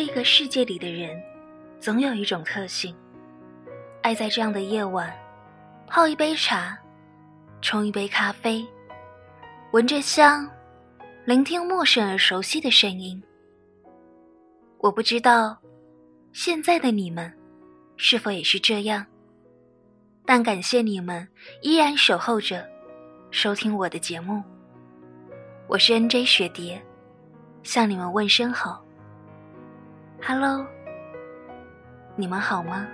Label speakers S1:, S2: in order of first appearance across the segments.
S1: 这个世界里的人，总有一种特性，爱在这样的夜晚，泡一杯茶，冲一杯咖啡，闻着香，聆听陌生而熟悉的声音。我不知道，现在的你们，是否也是这样？但感谢你们依然守候着，收听我的节目。我是 N J 雪蝶，向你们问声好。Hello，你们好吗？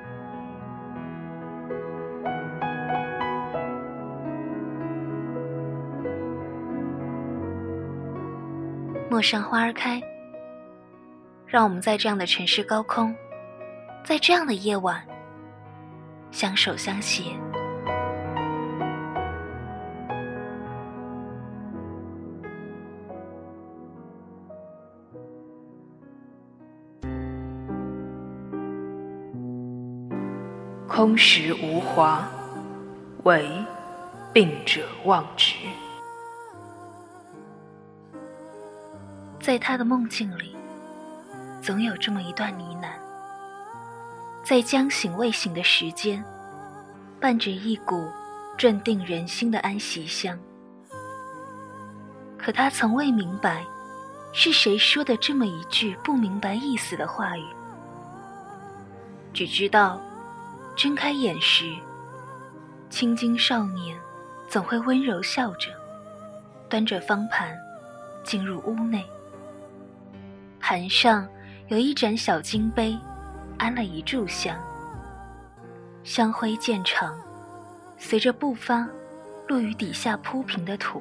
S1: 陌上花儿开，让我们在这样的城市高空，在这样的夜晚，相守相携。
S2: 空时无华，唯病者忘之。
S1: 在他的梦境里，总有这么一段呢喃，在将醒未醒的时间，伴着一股镇定人心的安息香。可他从未明白，是谁说的这么一句不明白意思的话语，只知道，睁开眼时，青筋少年总会温柔笑着，端着方盘进入屋内。盘上有一盏小金杯，安了一炷香。香灰渐长，随着步伐落于底下铺平的土。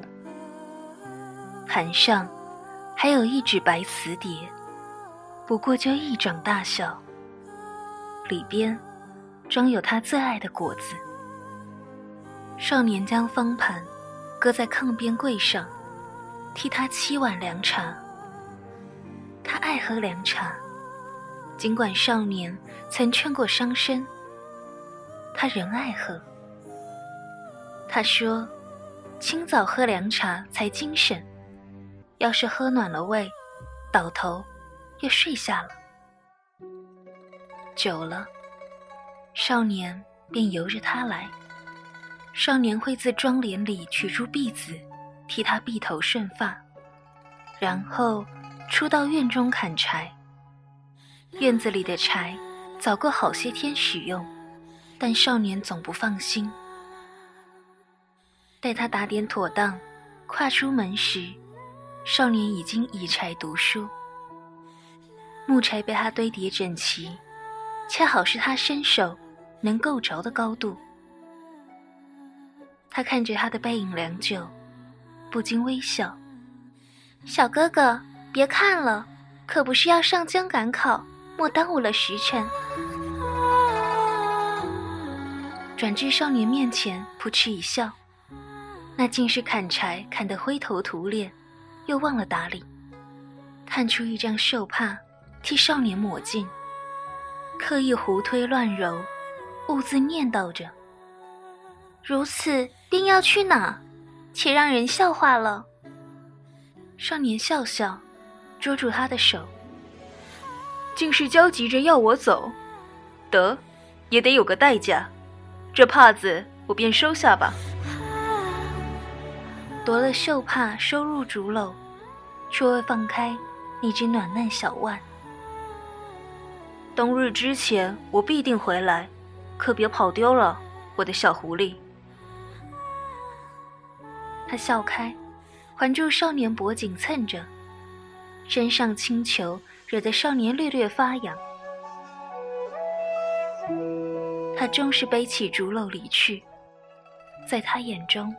S1: 盘上还有一纸白瓷碟，不过就一掌大小，里边装有他最爱的果子。少年将方盘搁在炕边柜上，替他沏碗凉茶。他爱喝凉茶，尽管少年曾劝过伤身，他仍爱喝。他说：“清早喝凉茶才精神，要是喝暖了胃，倒头又睡下了。”久了，少年便由着他来。少年会自妆帘里取出篦子，替他篦头顺发，然后。出到院中砍柴，院子里的柴早过好些天使用，但少年总不放心。待他打点妥当，跨出门时，少年已经倚柴读书。木柴被他堆叠整齐，恰好是他伸手能够着的高度。他看着他的背影良久，不禁微笑：“小哥哥。”别看了，可不是要上江赶考，莫耽误了时辰。转至少年面前，扑哧一笑，那竟是砍柴砍得灰头土脸，又忘了打理，探出一张绣帕，替少年抹净，刻意胡推乱揉，兀自念叨着：“如此定要去哪？且让人笑话了。”少年笑笑。捉住他的手，
S2: 竟是焦急着要我走，得，也得有个代价，这帕子我便收下吧。
S1: 夺了绣帕，收入竹篓，却未放开那只暖嫩小腕。
S2: 冬日之前，我必定回来，可别跑丢了，我的小狐狸。
S1: 他笑开，环住少年脖颈蹭着。身上轻裘惹得少年略略发痒，他终是背起竹篓离去，在他眼中，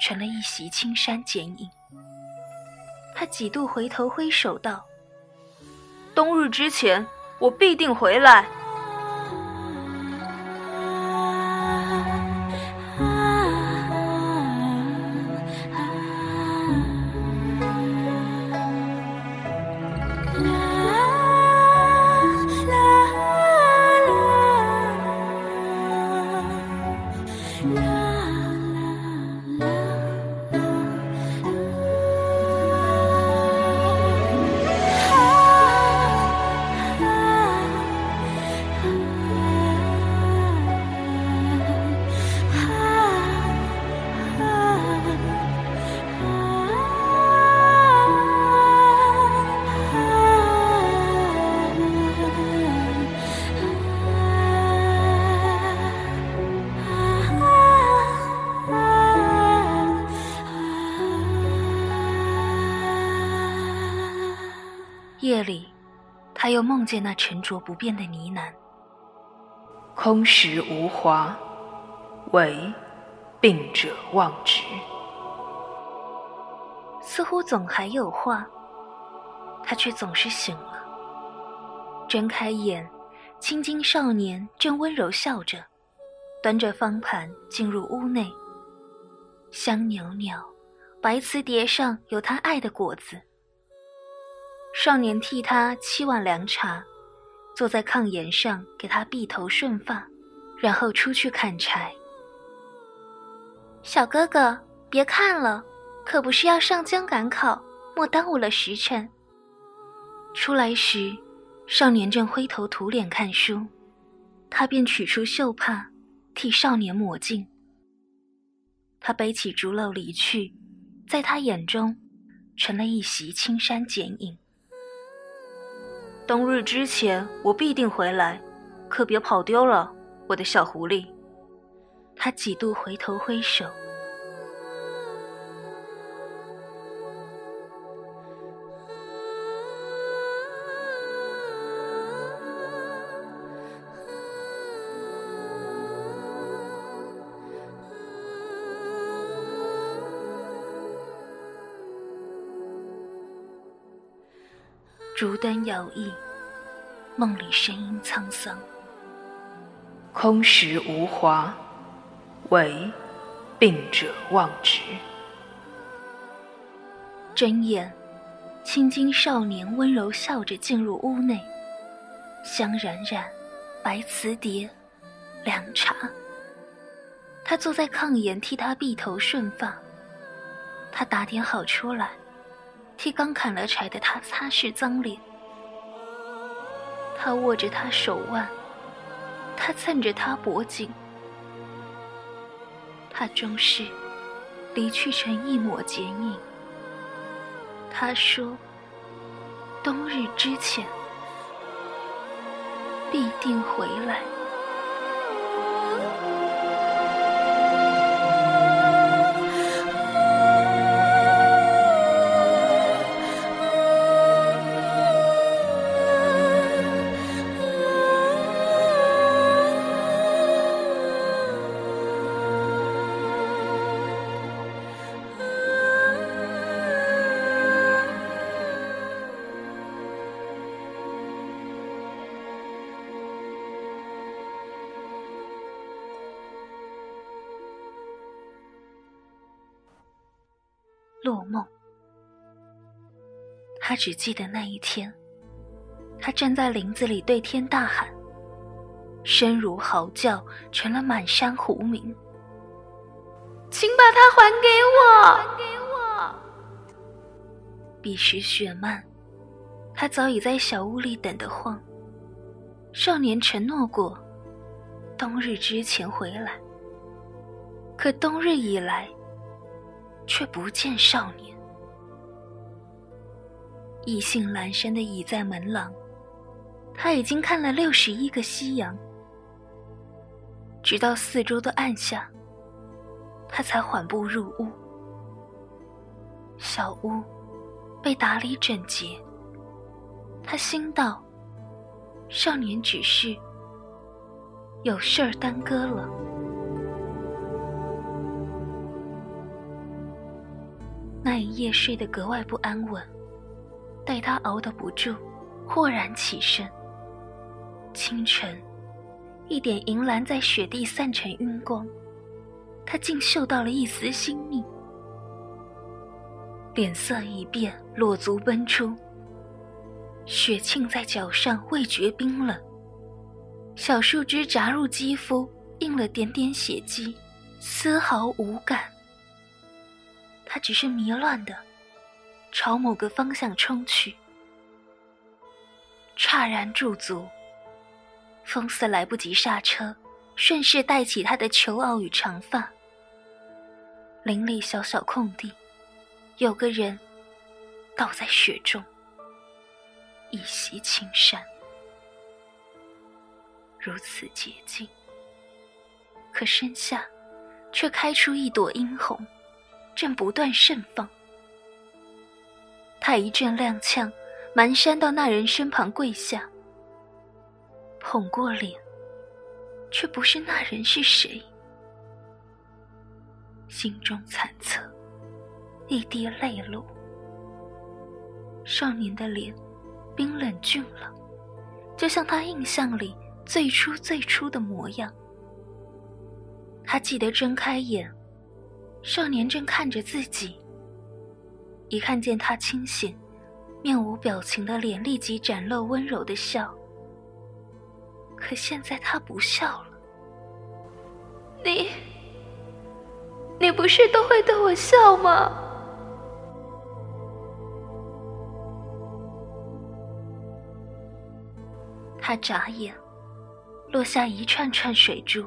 S1: 成了一袭青衫剪影。他几度回头挥手道：“
S2: 冬日之前，我必定回来。”
S1: 他又梦见那沉着不变的呢喃：“
S2: 空时无华，唯病者忘之。”
S1: 似乎总还有话，他却总是醒了。睁开眼，青筋少年正温柔笑着，端着方盘进入屋内。香袅袅，白瓷碟上有他爱的果子。少年替他沏碗凉茶，坐在炕沿上给他篦头顺发，然后出去砍柴。小哥哥，别看了。可不是要上江赶考，莫耽误了时辰。出来时，少年正灰头土脸看书，他便取出绣帕，替少年抹净。他背起竹篓离去，在他眼中，成了一袭青衫剪影。
S2: 冬日之前，我必定回来，可别跑丢了，我的小狐狸。
S1: 他几度回头挥手。烛灯摇曳，梦里声音沧桑。
S2: 空时无华，唯病者忘之。
S1: 睁眼，青筋少年温柔笑着进入屋内，香冉冉，白瓷碟，凉茶。他坐在炕沿替他篦头顺发，他打点好出来。替刚砍了柴的他擦拭脏脸，他握着他手腕，他蹭着他脖颈，他终是离去成一抹剪影。他说：“冬日之前必定回来。”只记得那一天，他站在林子里对天大喊，声如嚎叫，成了满山胡鸣。
S2: 请把它还给我！还给我！
S1: 彼时雪漫，他早已在小屋里等得慌。少年承诺过，冬日之前回来。可冬日以来。却不见少年，意兴阑珊的倚在门廊，他已经看了六十一个夕阳，直到四周都暗下，他才缓步入屋。小屋被打理整洁，他心道：少年只是有事儿耽搁了。那一夜睡得格外不安稳，待他熬得不住，豁然起身。清晨，一点银蓝在雪地散成晕光，他竟嗅到了一丝新命，脸色一变，裸足奔出。雪沁在脚上，未觉冰冷，小树枝扎入肌肤，印了点点血迹，丝毫无感。他只是迷乱的朝某个方向冲去，刹然驻足，风似来不及刹车，顺势带起他的球袄与长发。林里小小空地，有个人倒在雪中，一袭青衫，如此洁净，可身下却开出一朵殷红。正不断盛放，他一阵踉跄，蹒跚到那人身旁跪下，捧过脸，却不是那人是谁？心中惨恻，一滴泪落。少年的脸冰冷俊冷，就像他印象里最初最初的模样。他记得睁开眼，少年正看着自己。一看见他清醒、面无表情的脸，立即展露温柔的笑。可现在他不笑了。
S2: 你，你不是都会对我笑吗？
S1: 他眨眼，落下一串串水珠。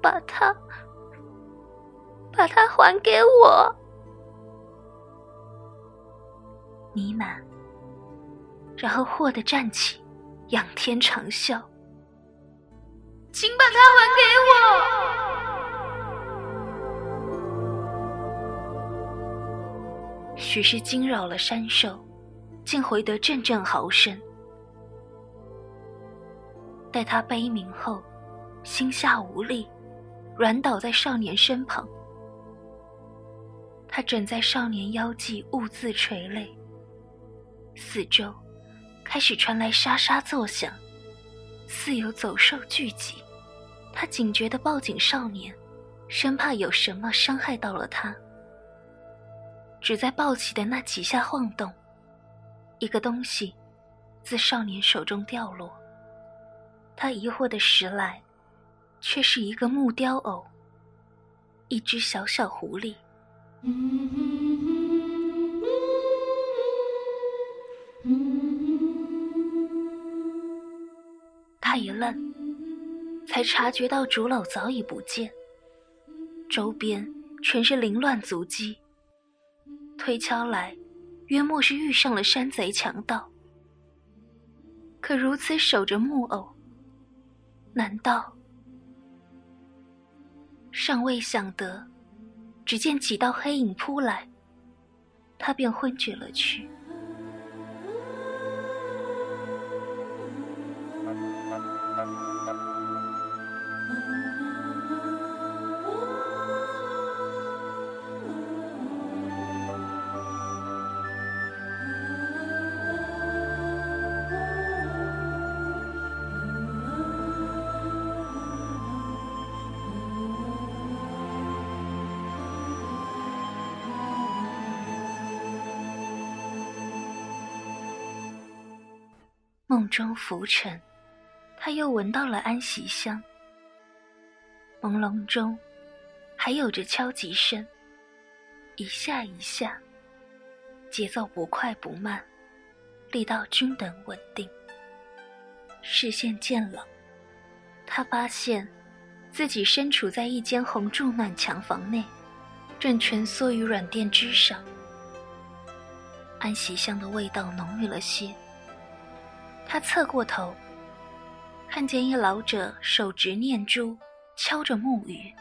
S2: 把它，把它还给我！
S1: 呢喃，然后霍地站起，仰天长啸：“
S2: 请把它还给
S1: 我！”许是惊扰了山兽，竟回得阵阵嚎声。待他悲鸣后，心下无力。软倒在少年身旁，他枕在少年腰际，兀自垂泪。四周开始传来沙沙作响，似有走兽聚集。他警觉地抱紧少年，生怕有什么伤害到了他。只在抱起的那几下晃动，一个东西自少年手中掉落。他疑惑地拾来。却是一个木雕偶，一只小小狐狸。他一愣，才察觉到竹篓早已不见，周边全是凌乱足迹。推敲来，约莫是遇上了山贼强盗。可如此守着木偶，难道？尚未想得，只见几道黑影扑来，他便昏厥了去。梦中浮沉，他又闻到了安息香。朦胧中，还有着敲击声，一下一下，节奏不快不慢，力道均等稳定。视线渐冷，他发现自己身处在一间红柱暖墙房内，正蜷缩于软垫之上。安息香的味道浓郁了些。他侧过头，看见一老者手执念珠，敲着木鱼。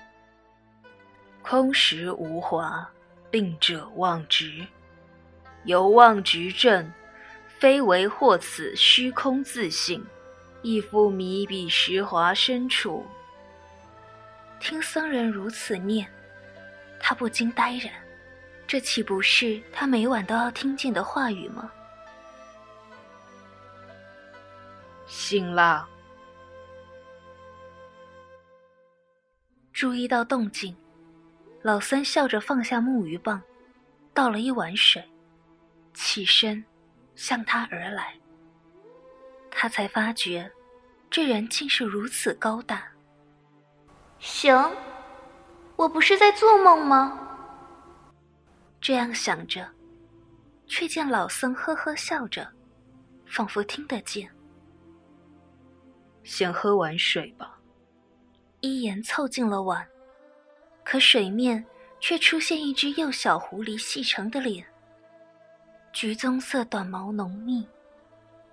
S2: 空实无华，令者忘直。有忘直症，非为或此虚空自性，亦复迷彼实华深处。
S1: 听僧人如此念，他不禁呆然。这岂不是他每晚都要听见的话语吗？
S2: 醒了。
S1: 注意到动静，老僧笑着放下木鱼棒，倒了一碗水，起身向他而来。他才发觉，这人竟是如此高大。
S2: 行，我不是在做梦吗？
S1: 这样想着，却见老僧呵呵笑着，仿佛听得见。
S2: 先喝碗水吧。
S1: 一言凑近了碗，可水面却出现一只幼小狐狸细长的脸，橘棕色短毛浓密，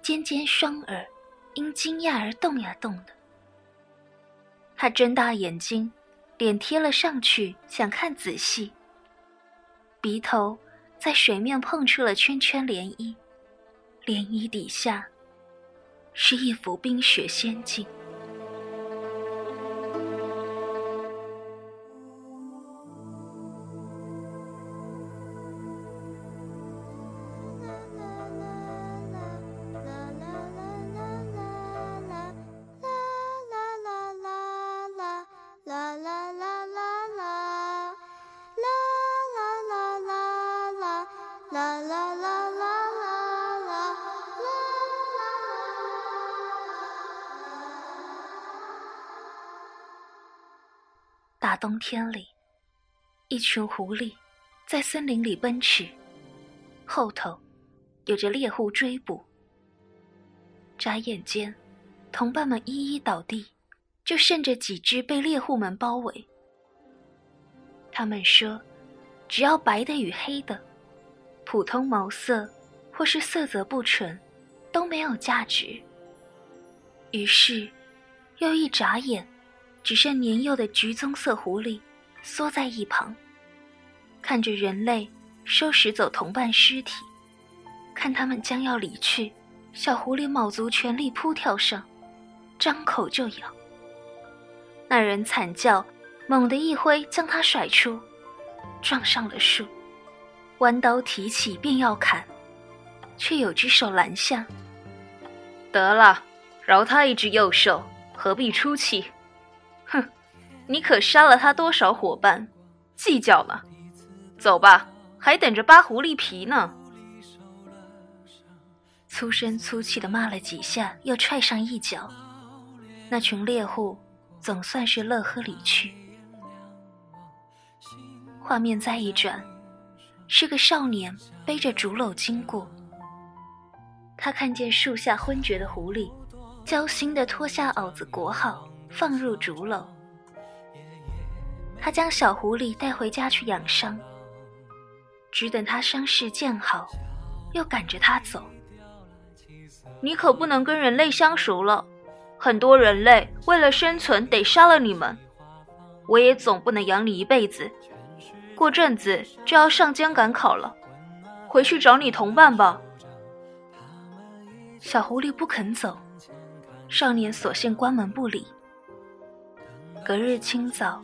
S1: 尖尖双耳因惊讶而动呀动的。他睁大眼睛，脸贴了上去，想看仔细。鼻头在水面碰出了圈圈涟漪，
S3: 涟漪底下，是一幅冰雪仙境。大冬天里，一群狐狸在森林里奔驰，后头有着猎户追捕。眨眼间，同伴们一一倒地，就剩着几只被猎户们包围。他们说：“只要白的与黑的，普通毛色或是色泽不纯，都没有价值。”于是，又一眨眼。只剩年幼的橘棕色狐狸，缩在一旁，看着人类收拾走同伴尸体，看他们将要离去，小狐狸卯足全力扑跳上，张口就咬。那人惨叫，猛地一挥将他甩出，撞上了树，弯刀提起便要砍，却有只手拦下。
S1: 得了，饶他一只幼兽，何必出气？你可杀了他多少伙伴？计较吗？走吧，还等着扒狐狸皮呢。
S3: 粗声粗气的骂了几下，又踹上一脚。那群猎户总算是乐呵离去。画面再一转，是个少年背着竹篓经过。他看见树下昏厥的狐狸，焦心的脱下袄子裹好。放入竹篓，他将小狐狸带回家去养伤。只等他伤势见好，又赶着他走。
S1: 你可不能跟人类相熟了，很多人类为了生存得杀了你们。我也总不能养你一辈子，过阵子就要上江赶考了，回去找你同伴吧。
S3: 小狐狸不肯走，少年索性关门不理。隔日清早，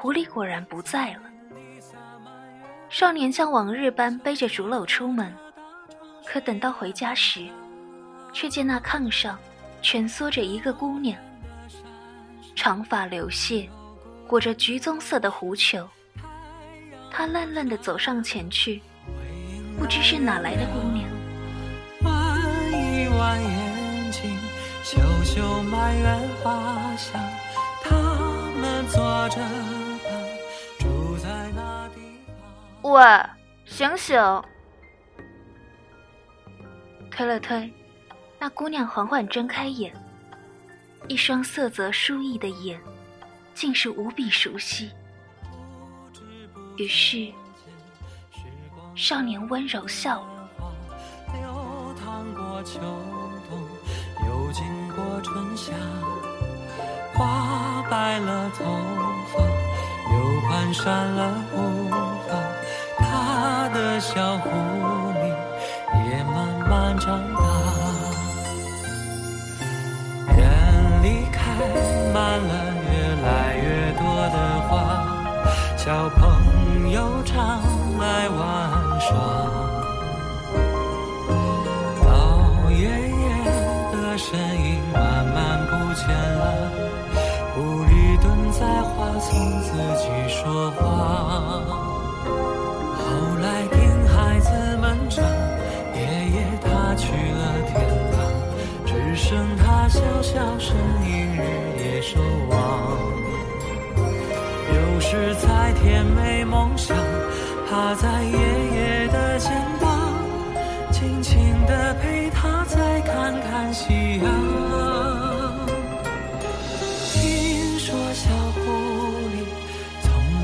S3: 狐狸果然不在了。少年像往日般背着竹篓出门，可等到回家时，却见那炕上蜷缩着一个姑娘，长发流泻，裹着橘棕色的狐裘。他愣愣地走上前去，不知是哪来的姑娘。弯一弯眼睛，嗅嗅满园花香。
S1: 坐着喂，醒醒！
S3: 推了推，那姑娘缓缓睁开眼，一双色泽疏逸的眼，竟是无比熟悉。于是，少年温柔笑了。花白了头发，又蹒跚了步，的小狐狸也慢慢长大。园里开满了越来越多的花，小朋友常来玩耍。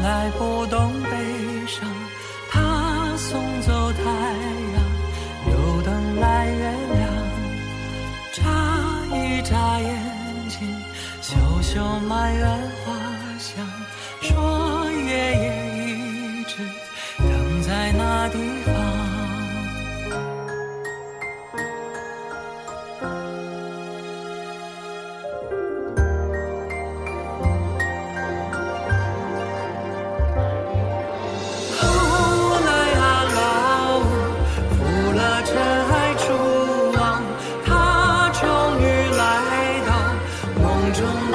S3: 来不懂悲伤，他送走太阳，又等来月亮。眨一眨眼睛，嗅嗅满园花香，说爷爷一直等在那地方。drunk